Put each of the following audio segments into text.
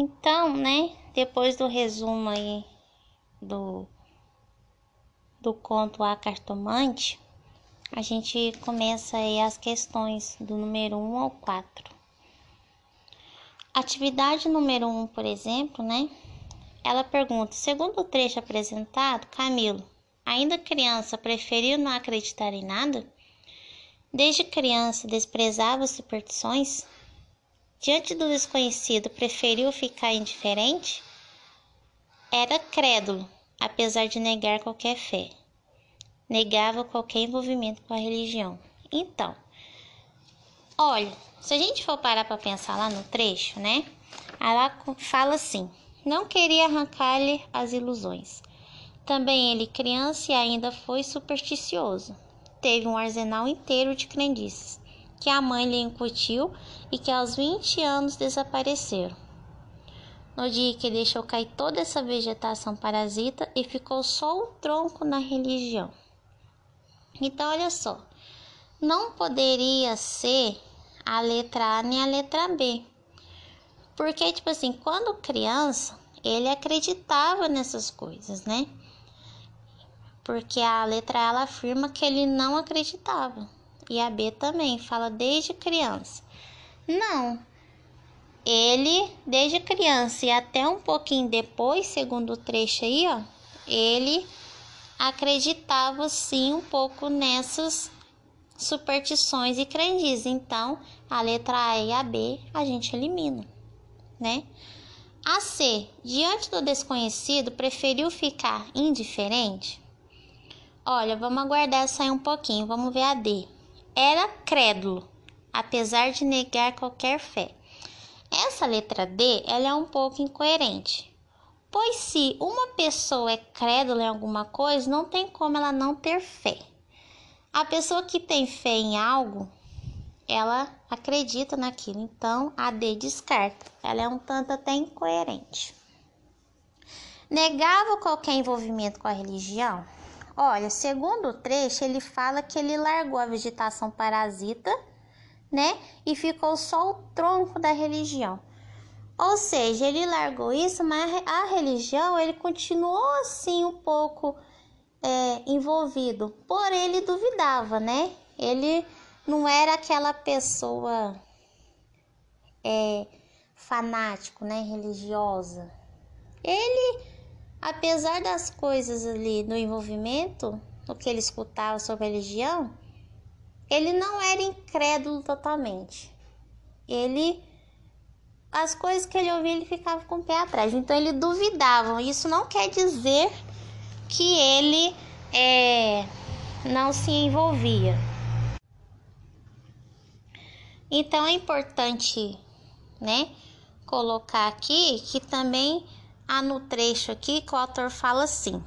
Então, né, depois do resumo aí do, do conto A Cartomante, a gente começa aí as questões do número 1 ao 4. Atividade número 1, por exemplo, né? Ela pergunta: segundo o trecho apresentado, Camilo, ainda criança, preferiu não acreditar em nada? Desde criança desprezava superstições? Diante do desconhecido, preferiu ficar indiferente? Era crédulo, apesar de negar qualquer fé. Negava qualquer envolvimento com a religião. Então, olha, se a gente for parar para pensar lá no trecho, né? Ela fala assim: não queria arrancar-lhe as ilusões. Também ele, criança, e ainda foi supersticioso. Teve um arsenal inteiro de crendices que a mãe lhe incutiu e que aos 20 anos desapareceram. No dia que deixou cair toda essa vegetação parasita e ficou só o tronco na religião. Então, olha só, não poderia ser a letra A nem a letra B. Porque, tipo assim, quando criança, ele acreditava nessas coisas, né? Porque a letra A ela afirma que ele não acreditava. E a B também fala desde criança. Não. Ele, desde criança e até um pouquinho depois, segundo o trecho aí, ó, ele acreditava sim um pouco nessas superstições e crendices. Então, a letra A e a B a gente elimina, né? A C, diante do desconhecido, preferiu ficar indiferente? Olha, vamos aguardar sair um pouquinho, vamos ver a D. Era crédulo apesar de negar qualquer fé. Essa letra D ela é um pouco incoerente, pois se uma pessoa é crédula em alguma coisa, não tem como ela não ter fé. A pessoa que tem fé em algo, ela acredita naquilo, então a D descarta. Ela é um tanto até incoerente. Negava qualquer envolvimento com a religião? Olha, segundo o trecho, ele fala que ele largou a vegetação parasita né? E ficou só o tronco da religião. Ou seja, ele largou isso, mas a religião ele continuou assim um pouco é, envolvido. Porém, ele duvidava, né? Ele não era aquela pessoa é, fanático, né? Religiosa. Ele, apesar das coisas ali no envolvimento, o que ele escutava sobre a religião, ele não era incrédulo totalmente. Ele as coisas que ele ouvia, ele ficava com o pé atrás. Então ele duvidava. Isso não quer dizer que ele é, não se envolvia. Então é importante, né, colocar aqui que também há no trecho aqui que o autor fala assim: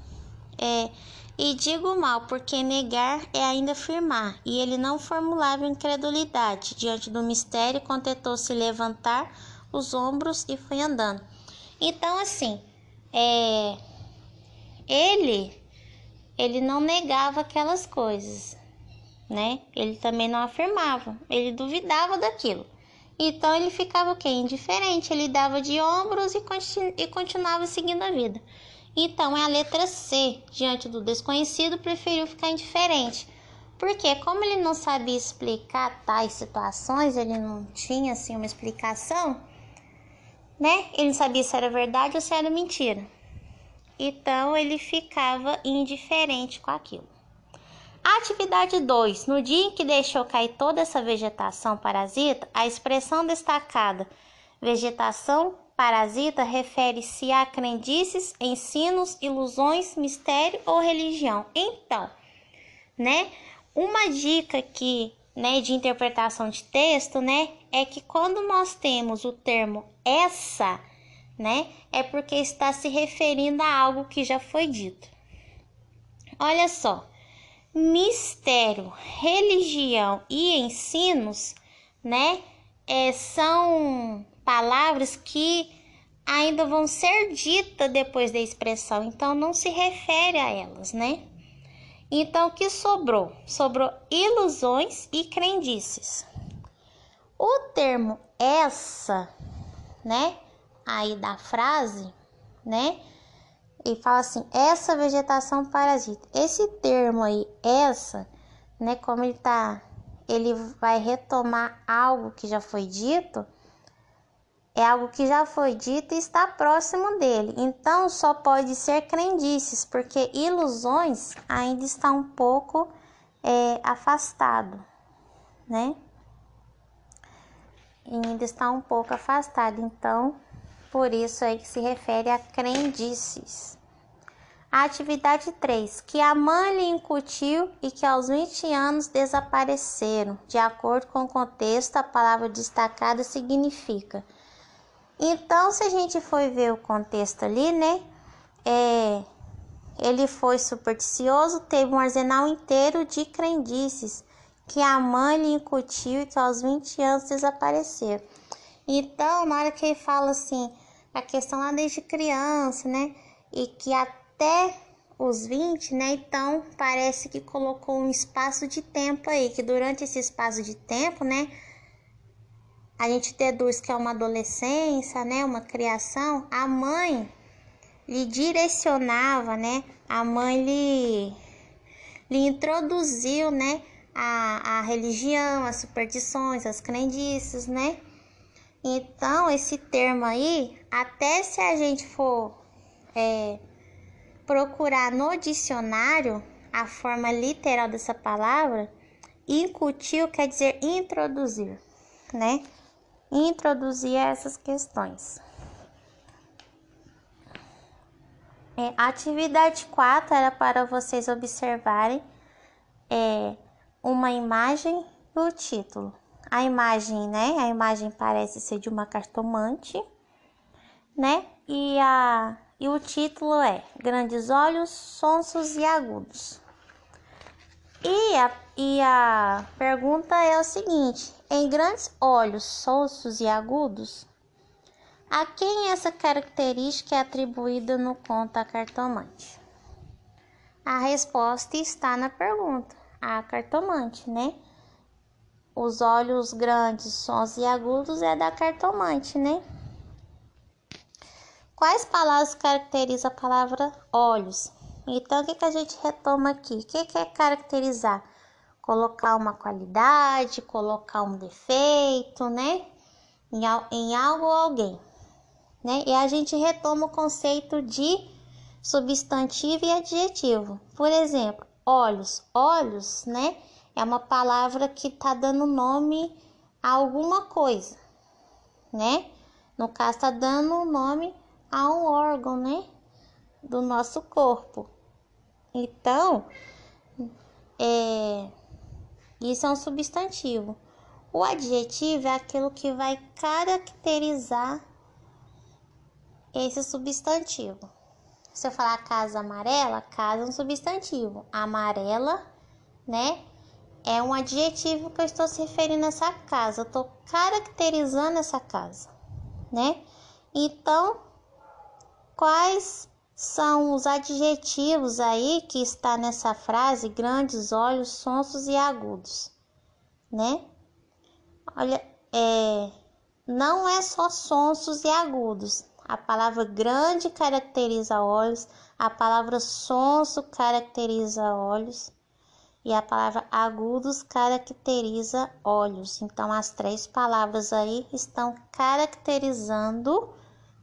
é, e digo mal, porque negar é ainda afirmar, e ele não formulava incredulidade diante do mistério, contentou se levantar os ombros e foi andando. Então, assim, é, ele, ele não negava aquelas coisas, né? Ele também não afirmava, ele duvidava daquilo. Então ele ficava o quê? Indiferente, ele dava de ombros e, continu e continuava seguindo a vida. Então é a letra C. Diante do desconhecido, preferiu ficar indiferente. Porque como ele não sabia explicar tais situações, ele não tinha assim uma explicação, né? Ele não sabia se era verdade ou se era mentira. Então ele ficava indiferente com aquilo. Atividade 2. No dia em que deixou cair toda essa vegetação parasita, a expressão destacada vegetação parasita refere-se a crendices, ensinos, ilusões, mistério ou religião. Então, né, uma dica aqui, né, de interpretação de texto, né, é que quando nós temos o termo essa, né, é porque está se referindo a algo que já foi dito. Olha só, mistério, religião e ensinos, né, é, são palavras que ainda vão ser ditas depois da expressão, então não se refere a elas, né? Então, o que sobrou? Sobrou ilusões e crendices. O termo essa, né? aí da frase, né? E fala assim, essa vegetação parasita. Esse termo aí, essa, né? Como ele tá, ele vai retomar algo que já foi dito. É algo que já foi dito e está próximo dele. Então só pode ser crendices, porque ilusões ainda está um pouco é, afastado, né? ainda está um pouco afastado, então por isso aí que se refere a crendices. A atividade 3, que a mãe lhe incutiu e que aos 20 anos desapareceram. De acordo com o contexto, a palavra destacada significa. Então, se a gente for ver o contexto ali, né? É, ele foi supersticioso, teve um arsenal inteiro de crendices que a mãe lhe incutiu e que aos 20 anos desapareceu. Então, na hora que ele fala assim, a questão lá desde criança, né? E que até os 20, né? Então, parece que colocou um espaço de tempo aí, que durante esse espaço de tempo, né? A gente deduz que é uma adolescência, né? Uma criação. A mãe lhe direcionava, né? A mãe lhe, lhe introduziu, né? a, a religião, as superstições, as crendices, né? Então, esse termo aí, até se a gente for é, procurar no dicionário a forma literal dessa palavra, incutiu quer dizer introduzir, né? Introduzir essas questões. É, atividade 4 era para vocês observarem é, uma imagem e o título. A imagem, né? A imagem parece ser de uma cartomante, né? E, a, e o título é Grandes Olhos, Sonsos e Agudos. E a, e a pergunta é o seguinte: em grandes olhos, sonsos e agudos, a quem essa característica é atribuída no conto A Cartomante? A resposta está na pergunta a cartomante, né? Os olhos grandes, sons e agudos é da cartomante, né? Quais palavras caracterizam a palavra olhos? Então, o que, que a gente retoma aqui? O que, que é caracterizar? Colocar uma qualidade, colocar um defeito, né? Em, em algo ou alguém, né? E a gente retoma o conceito de substantivo e adjetivo. Por exemplo, olhos. Olhos, né? É uma palavra que tá dando nome a alguma coisa, né? No caso, tá dando nome a um órgão, né? Do nosso corpo. Então, é, isso é um substantivo. O adjetivo é aquilo que vai caracterizar esse substantivo. Se eu falar casa amarela, casa é um substantivo. Amarela, né? É um adjetivo que eu estou se referindo a essa casa. Eu estou caracterizando essa casa, né? Então, quais são os adjetivos aí que está nessa frase grandes olhos, sonsos e agudos, né? Olha, é, não é só sonsos e agudos, a palavra grande caracteriza olhos, a palavra sonso caracteriza olhos e a palavra agudos caracteriza olhos. Então, as três palavras aí estão caracterizando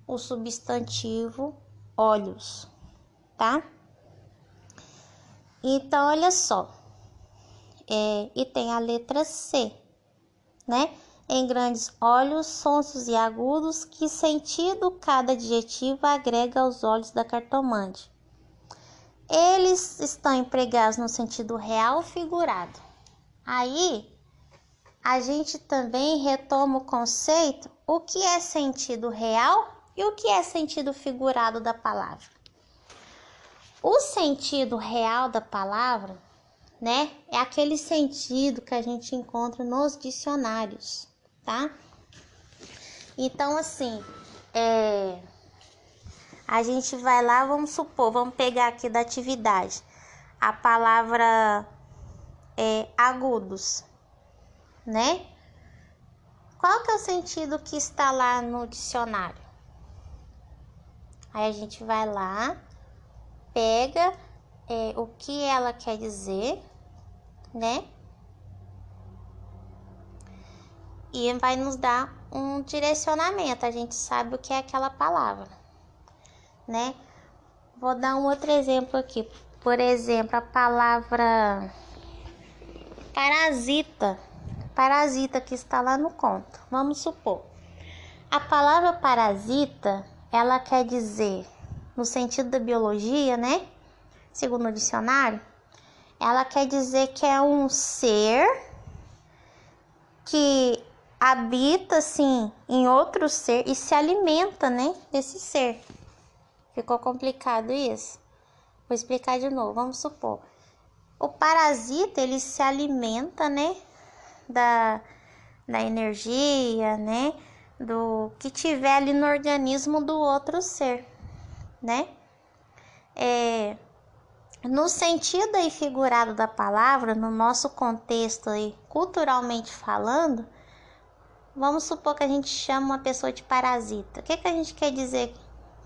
o substantivo olhos, tá? Então, olha só. É, e tem a letra C, né? em grandes olhos, sonsos e agudos, que sentido cada adjetivo agrega aos olhos da cartomante. Eles estão empregados no sentido real figurado. Aí, a gente também retoma o conceito o que é sentido real e o que é sentido figurado da palavra. O sentido real da palavra, né, é aquele sentido que a gente encontra nos dicionários tá? Então, assim, é, a gente vai lá, vamos supor, vamos pegar aqui da atividade a palavra é, agudos, né? Qual que é o sentido que está lá no dicionário? Aí a gente vai lá, pega é, o que ela quer dizer, né? E vai nos dar um direcionamento, a gente sabe o que é aquela palavra, né? Vou dar um outro exemplo aqui. Por exemplo, a palavra parasita. Parasita que está lá no conto. Vamos supor. A palavra parasita, ela quer dizer, no sentido da biologia, né? Segundo o dicionário, ela quer dizer que é um ser que habita assim em outro ser e se alimenta, né, desse ser. Ficou complicado isso? Vou explicar de novo. Vamos supor. O parasita, ele se alimenta, né, da, da energia, né, do que tiver ali no organismo do outro ser, né? É, no sentido aí figurado da palavra, no nosso contexto aí, culturalmente falando, Vamos supor que a gente chama uma pessoa de parasita. O que, que a gente quer dizer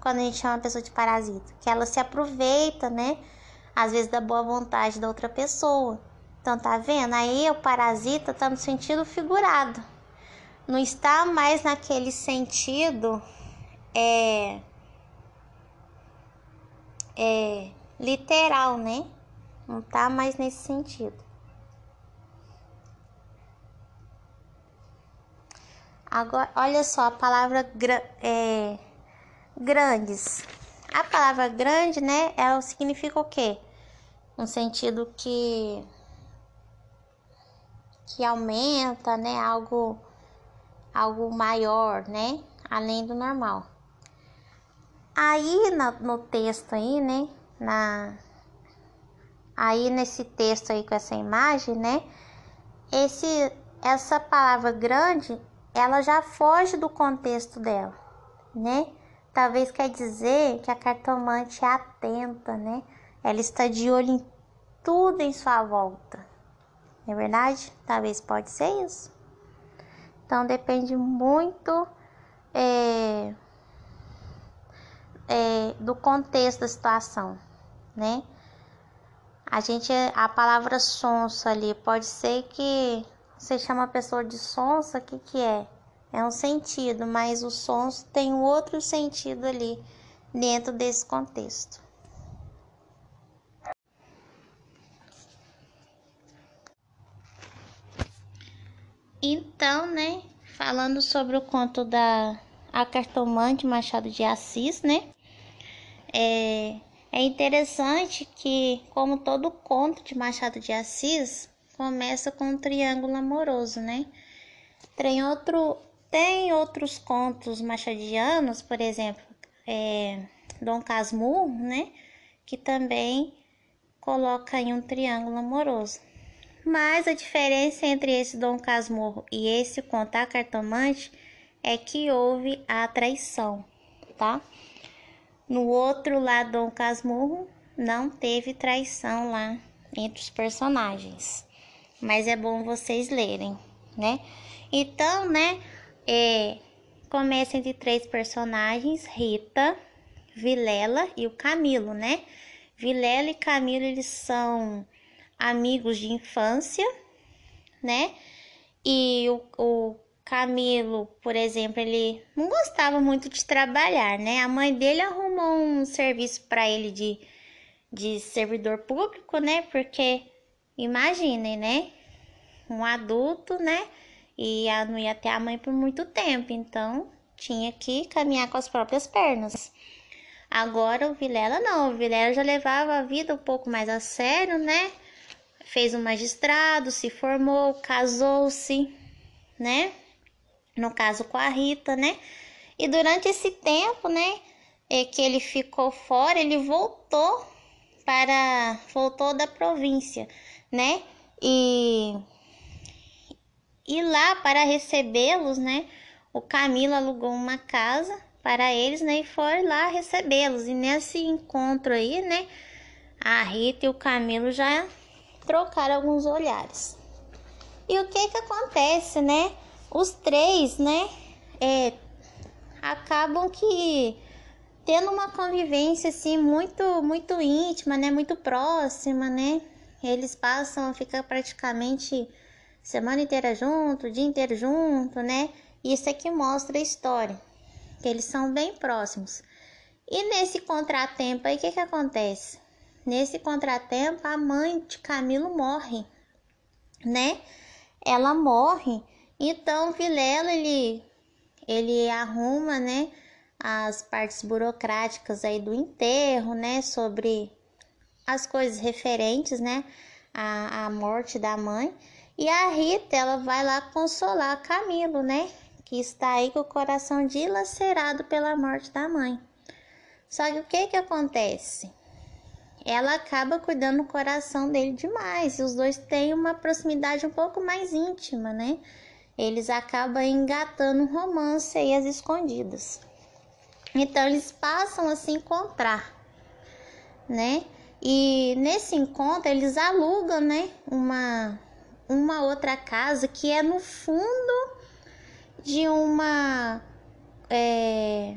quando a gente chama uma pessoa de parasita? Que ela se aproveita, né? Às vezes da boa vontade da outra pessoa. Então, tá vendo? Aí o parasita tá no sentido figurado. Não está mais naquele sentido é, é literal, né? Não tá mais nesse sentido. Agora, olha só a palavra é, grandes. A palavra grande, né, ela significa o quê? Um sentido que que aumenta, né, algo algo maior, né, além do normal. Aí no, no texto aí, né, na aí nesse texto aí com essa imagem, né, esse essa palavra grande ela já foge do contexto dela, né? Talvez quer dizer que a cartomante é atenta, né? Ela está de olho em tudo em sua volta. Não é verdade? Talvez pode ser isso. Então depende muito é, é, do contexto da situação, né? A gente, a palavra sonso ali pode ser que você chama a pessoa de sonsa, o que, que é? É um sentido, mas o sonso tem um outro sentido ali dentro desse contexto. Então, né, falando sobre o conto da A Cartomante Machado de Assis, né, é, é interessante que, como todo conto de Machado de Assis, começa com um triângulo amoroso, né? Tem, outro, tem outros contos machadianos, por exemplo, é, Dom Casmurro, né? Que também coloca em um triângulo amoroso. Mas a diferença entre esse Dom Casmurro e esse contar cartomante é que houve a traição, tá? No outro lado, Dom Casmurro não teve traição lá entre os personagens mas é bom vocês lerem, né? Então, né, é, começa entre três personagens, Rita, Vilela e o Camilo, né? Vilela e Camilo, eles são amigos de infância, né? E o, o Camilo, por exemplo, ele não gostava muito de trabalhar, né? A mãe dele arrumou um serviço para ele de, de servidor público, né? Porque Imaginem, né? Um adulto, né? E não ia ter a mãe por muito tempo, então tinha que caminhar com as próprias pernas. Agora o Vilela não, o Vilela já levava a vida um pouco mais a sério, né? Fez um magistrado, se formou, casou-se, né? No caso com a Rita, né? E durante esse tempo, né, é que ele ficou fora, ele voltou para voltou da província né? E, e lá para recebê-los, né? O Camilo alugou uma casa para eles, né? E foi lá recebê-los. E nesse encontro aí, né? A Rita e o Camilo já trocaram alguns olhares. E o que que acontece, né? Os três, né? É, acabam que tendo uma convivência assim muito muito íntima, né, muito próxima, né? Eles passam a ficar praticamente semana inteira junto, dia inteiro junto, né? Isso é que mostra a história, que eles são bem próximos. E nesse contratempo aí, o que que acontece? Nesse contratempo, a mãe de Camilo morre, né? Ela morre, então Vilela ele ele arruma, né, as partes burocráticas aí do enterro, né, sobre as coisas referentes, né, à, à morte da mãe. E a Rita, ela vai lá consolar Camilo, né, que está aí com o coração dilacerado pela morte da mãe. Só que o que que acontece? Ela acaba cuidando do coração dele demais, e os dois têm uma proximidade um pouco mais íntima, né? Eles acabam engatando um romance aí às escondidas. Então eles passam a se encontrar, né? E nesse encontro eles alugam, né, uma uma outra casa que é no fundo de uma é,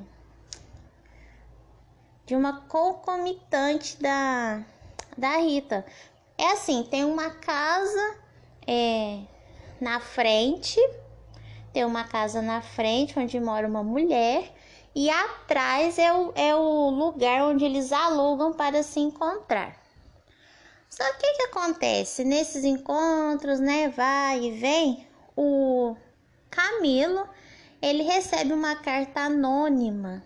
de uma concomitante da da Rita. É assim, tem uma casa é, na frente, tem uma casa na frente onde mora uma mulher e atrás é o, é o lugar onde eles alugam para se encontrar. Só que que acontece? Nesses encontros, né, vai e vem, o Camilo, ele recebe uma carta anônima,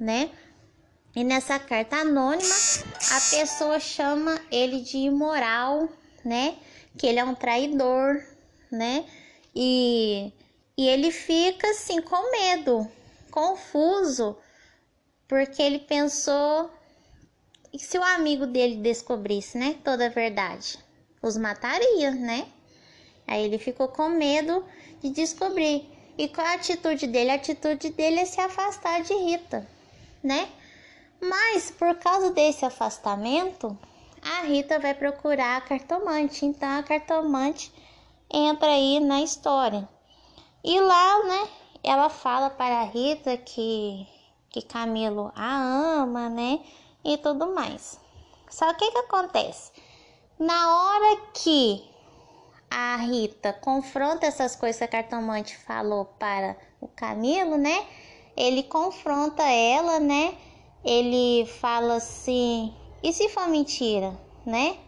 né? E nessa carta anônima, a pessoa chama ele de imoral, né? Que ele é um traidor, né? E, e ele fica assim com medo, confuso, porque ele pensou e se o amigo dele descobrisse, né, toda a verdade, os mataria, né? Aí ele ficou com medo de descobrir. E qual a atitude dele? A atitude dele é se afastar de Rita, né? Mas por causa desse afastamento, a Rita vai procurar a cartomante. Então a cartomante entra aí na história. E lá, né, ela fala para a Rita que, que Camilo a ama, né? E tudo mais. Só que o que acontece? Na hora que a Rita confronta essas coisas que a cartomante falou para o Camilo, né? Ele confronta ela, né? Ele fala assim: e se for mentira, né?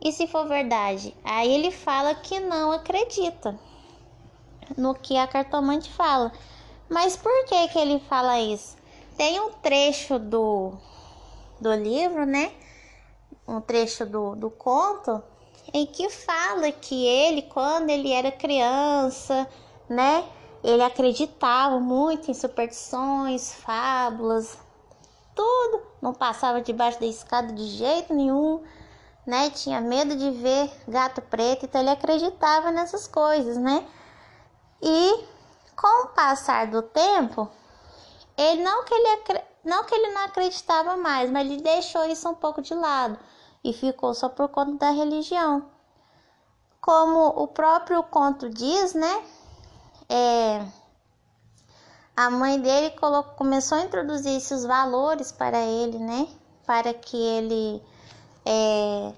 E se for verdade? Aí ele fala que não acredita no que a cartomante fala. Mas por que que ele fala isso? Tem um trecho do, do livro, né? Um trecho do, do conto em que fala que ele, quando ele era criança, né? Ele acreditava muito em superstições, fábulas, tudo. Não passava debaixo da escada de jeito nenhum, né? Tinha medo de ver gato preto, então ele acreditava nessas coisas, né? E com o passar do tempo, ele não que ele não que ele não acreditava mais, mas ele deixou isso um pouco de lado e ficou só por conta da religião. Como o próprio conto diz, né? É, a mãe dele colocou, começou a introduzir esses valores para ele, né? Para que ele é,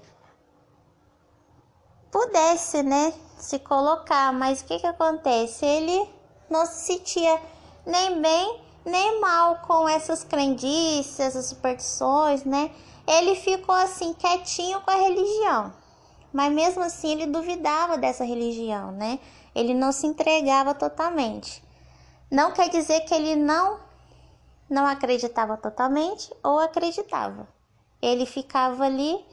pudesse, né? se colocar, mas o que que acontece? Ele não se sentia nem bem nem mal com essas crendices, essas superstições, né? Ele ficou assim quietinho com a religião, mas mesmo assim ele duvidava dessa religião, né? Ele não se entregava totalmente. Não quer dizer que ele não não acreditava totalmente ou acreditava. Ele ficava ali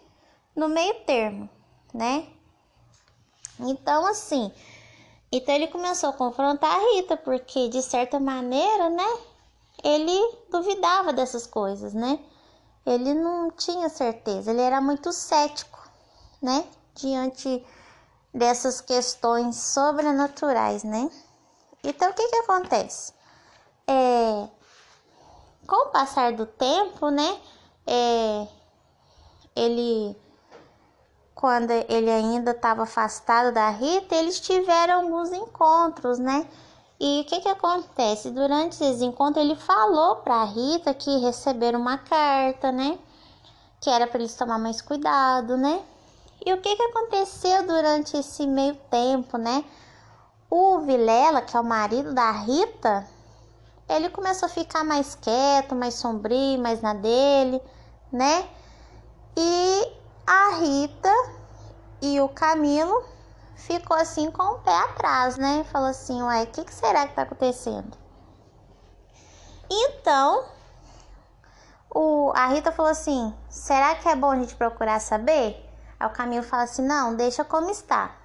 no meio termo, né? Então, assim, então ele começou a confrontar a Rita, porque de certa maneira, né, ele duvidava dessas coisas, né? Ele não tinha certeza, ele era muito cético, né, diante dessas questões sobrenaturais, né? Então, o que que acontece? É, com o passar do tempo, né, é, ele quando ele ainda estava afastado da Rita, eles tiveram alguns encontros, né? E o que que acontece? Durante esse encontro ele falou para Rita que receberam uma carta, né? Que era para eles tomar mais cuidado, né? E o que que aconteceu durante esse meio tempo, né? O Vilela, que é o marido da Rita, ele começou a ficar mais quieto, mais sombrio, mais na dele, né? E a Rita e o Camilo ficou assim com o pé atrás, né? Falou assim, uai, o que, que será que tá acontecendo? Então, o, a Rita falou assim, será que é bom a gente procurar saber? Aí o Camilo fala assim, não, deixa como está.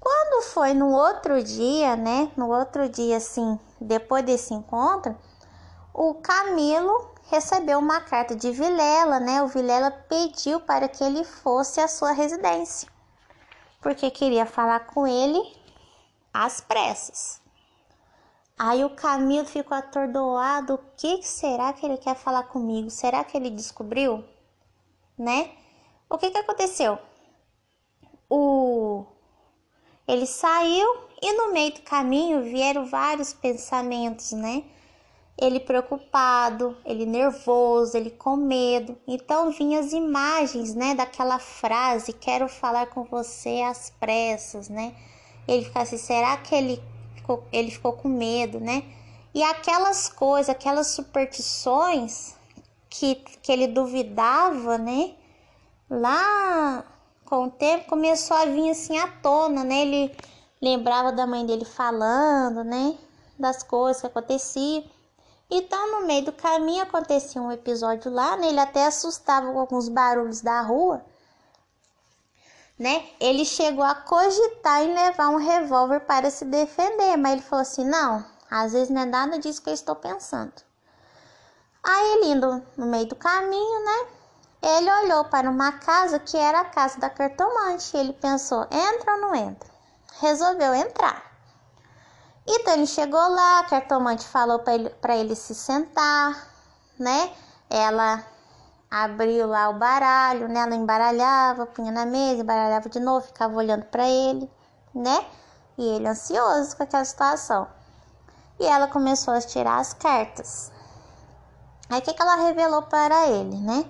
Quando foi no outro dia, né? No outro dia, assim, depois desse encontro, o Camilo recebeu uma carta de Vilela, né? O Vilela pediu para que ele fosse à sua residência porque queria falar com ele às pressas. Aí o Camilo ficou atordoado. O que será que ele quer falar comigo? Será que ele descobriu? Né? O que que aconteceu? O ele saiu e no meio do caminho vieram vários pensamentos, né? Ele preocupado, ele nervoso, ele com medo. Então vinham as imagens, né, daquela frase, quero falar com você às pressas, né? Ele fica assim, será que ele ficou, ele ficou com medo, né? E aquelas coisas, aquelas superstições que, que ele duvidava, né? Lá com o tempo começou a vir assim à tona, né? Ele lembrava da mãe dele falando, né? Das coisas que aconteciam. Então, no meio do caminho acontecia um episódio lá, né? Ele até assustava com alguns barulhos da rua, né? Ele chegou a cogitar em levar um revólver para se defender, mas ele falou assim: "Não, às vezes não é nada disso que eu estou pensando". Aí ele indo no meio do caminho, né? Ele olhou para uma casa que era a casa da cartomante. Ele pensou: entra ou não entra? Resolveu entrar. Então ele chegou lá, a cartomante falou para ele, ele se sentar, né? Ela abriu lá o baralho, né? Ela embaralhava, punha na mesa, embaralhava de novo, ficava olhando para ele, né? E ele ansioso com aquela situação. E ela começou a tirar as cartas. Aí o que, que ela revelou para ele, né?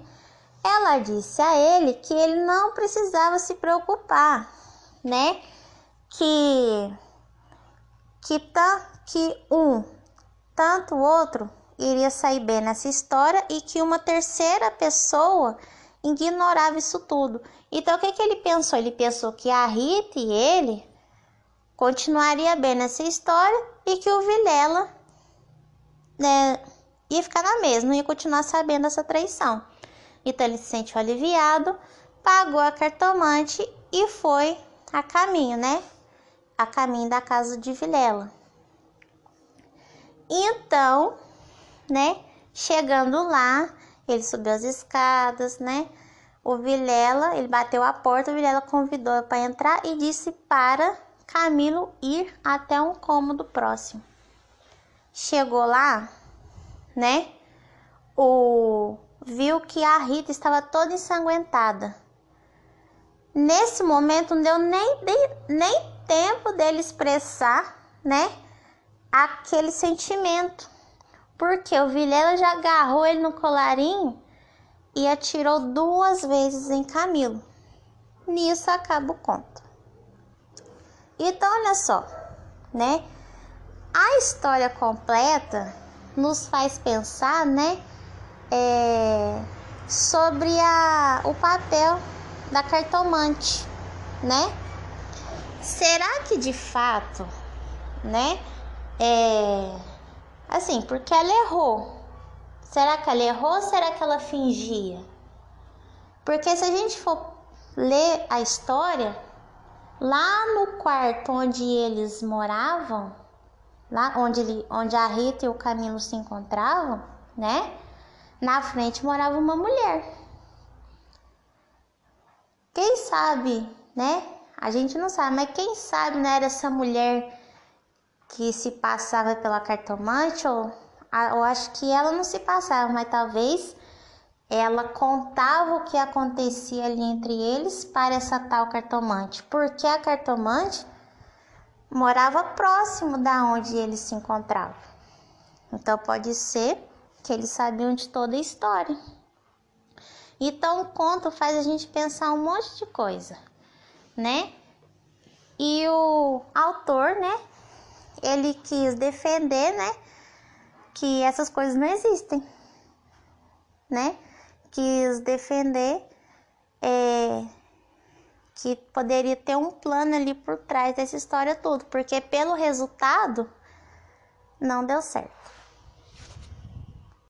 Ela disse a ele que ele não precisava se preocupar, né? Que que, tá, que um, tanto outro, iria sair bem nessa história e que uma terceira pessoa ignorava isso tudo. Então, o que, que ele pensou? Ele pensou que a Rita e ele continuaria bem nessa história e que o Vilela né, ia ficar na mesma, ia continuar sabendo dessa traição. Então, ele se sentiu aliviado, pagou a cartomante e foi a caminho, né? A caminho da casa de Vilela. Então, né, chegando lá, ele subiu as escadas, né? O Vilela, ele bateu a porta, o Vilela convidou para entrar e disse para Camilo ir até um cômodo próximo. Chegou lá, né? O viu que a Rita estava toda ensanguentada. Nesse momento não deu nem, nem tempo dele expressar, né, aquele sentimento. Porque o Vilela já agarrou ele no colarinho e atirou duas vezes em Camilo. Nisso acaba o conto. Então, olha só, né? A história completa nos faz pensar, né, é, sobre a, o papel da cartomante, né? Será que de fato, né? É assim, porque ela errou. Será que ela errou ou será que ela fingia? Porque se a gente for ler a história, lá no quarto onde eles moravam, lá onde, ele, onde a Rita e o Camilo se encontravam, né? Na frente morava uma mulher. Quem sabe, né? A gente não sabe, mas quem sabe não era essa mulher que se passava pela cartomante, ou eu acho que ela não se passava, mas talvez ela contava o que acontecia ali entre eles para essa tal cartomante, porque a cartomante morava próximo da onde ele se encontrava. Então pode ser que eles sabiam de toda a história. Então o conto faz a gente pensar um monte de coisa, né? E o autor, né? Ele quis defender, né? Que essas coisas não existem, né? Quis defender é, que poderia ter um plano ali por trás dessa história toda, porque pelo resultado não deu certo.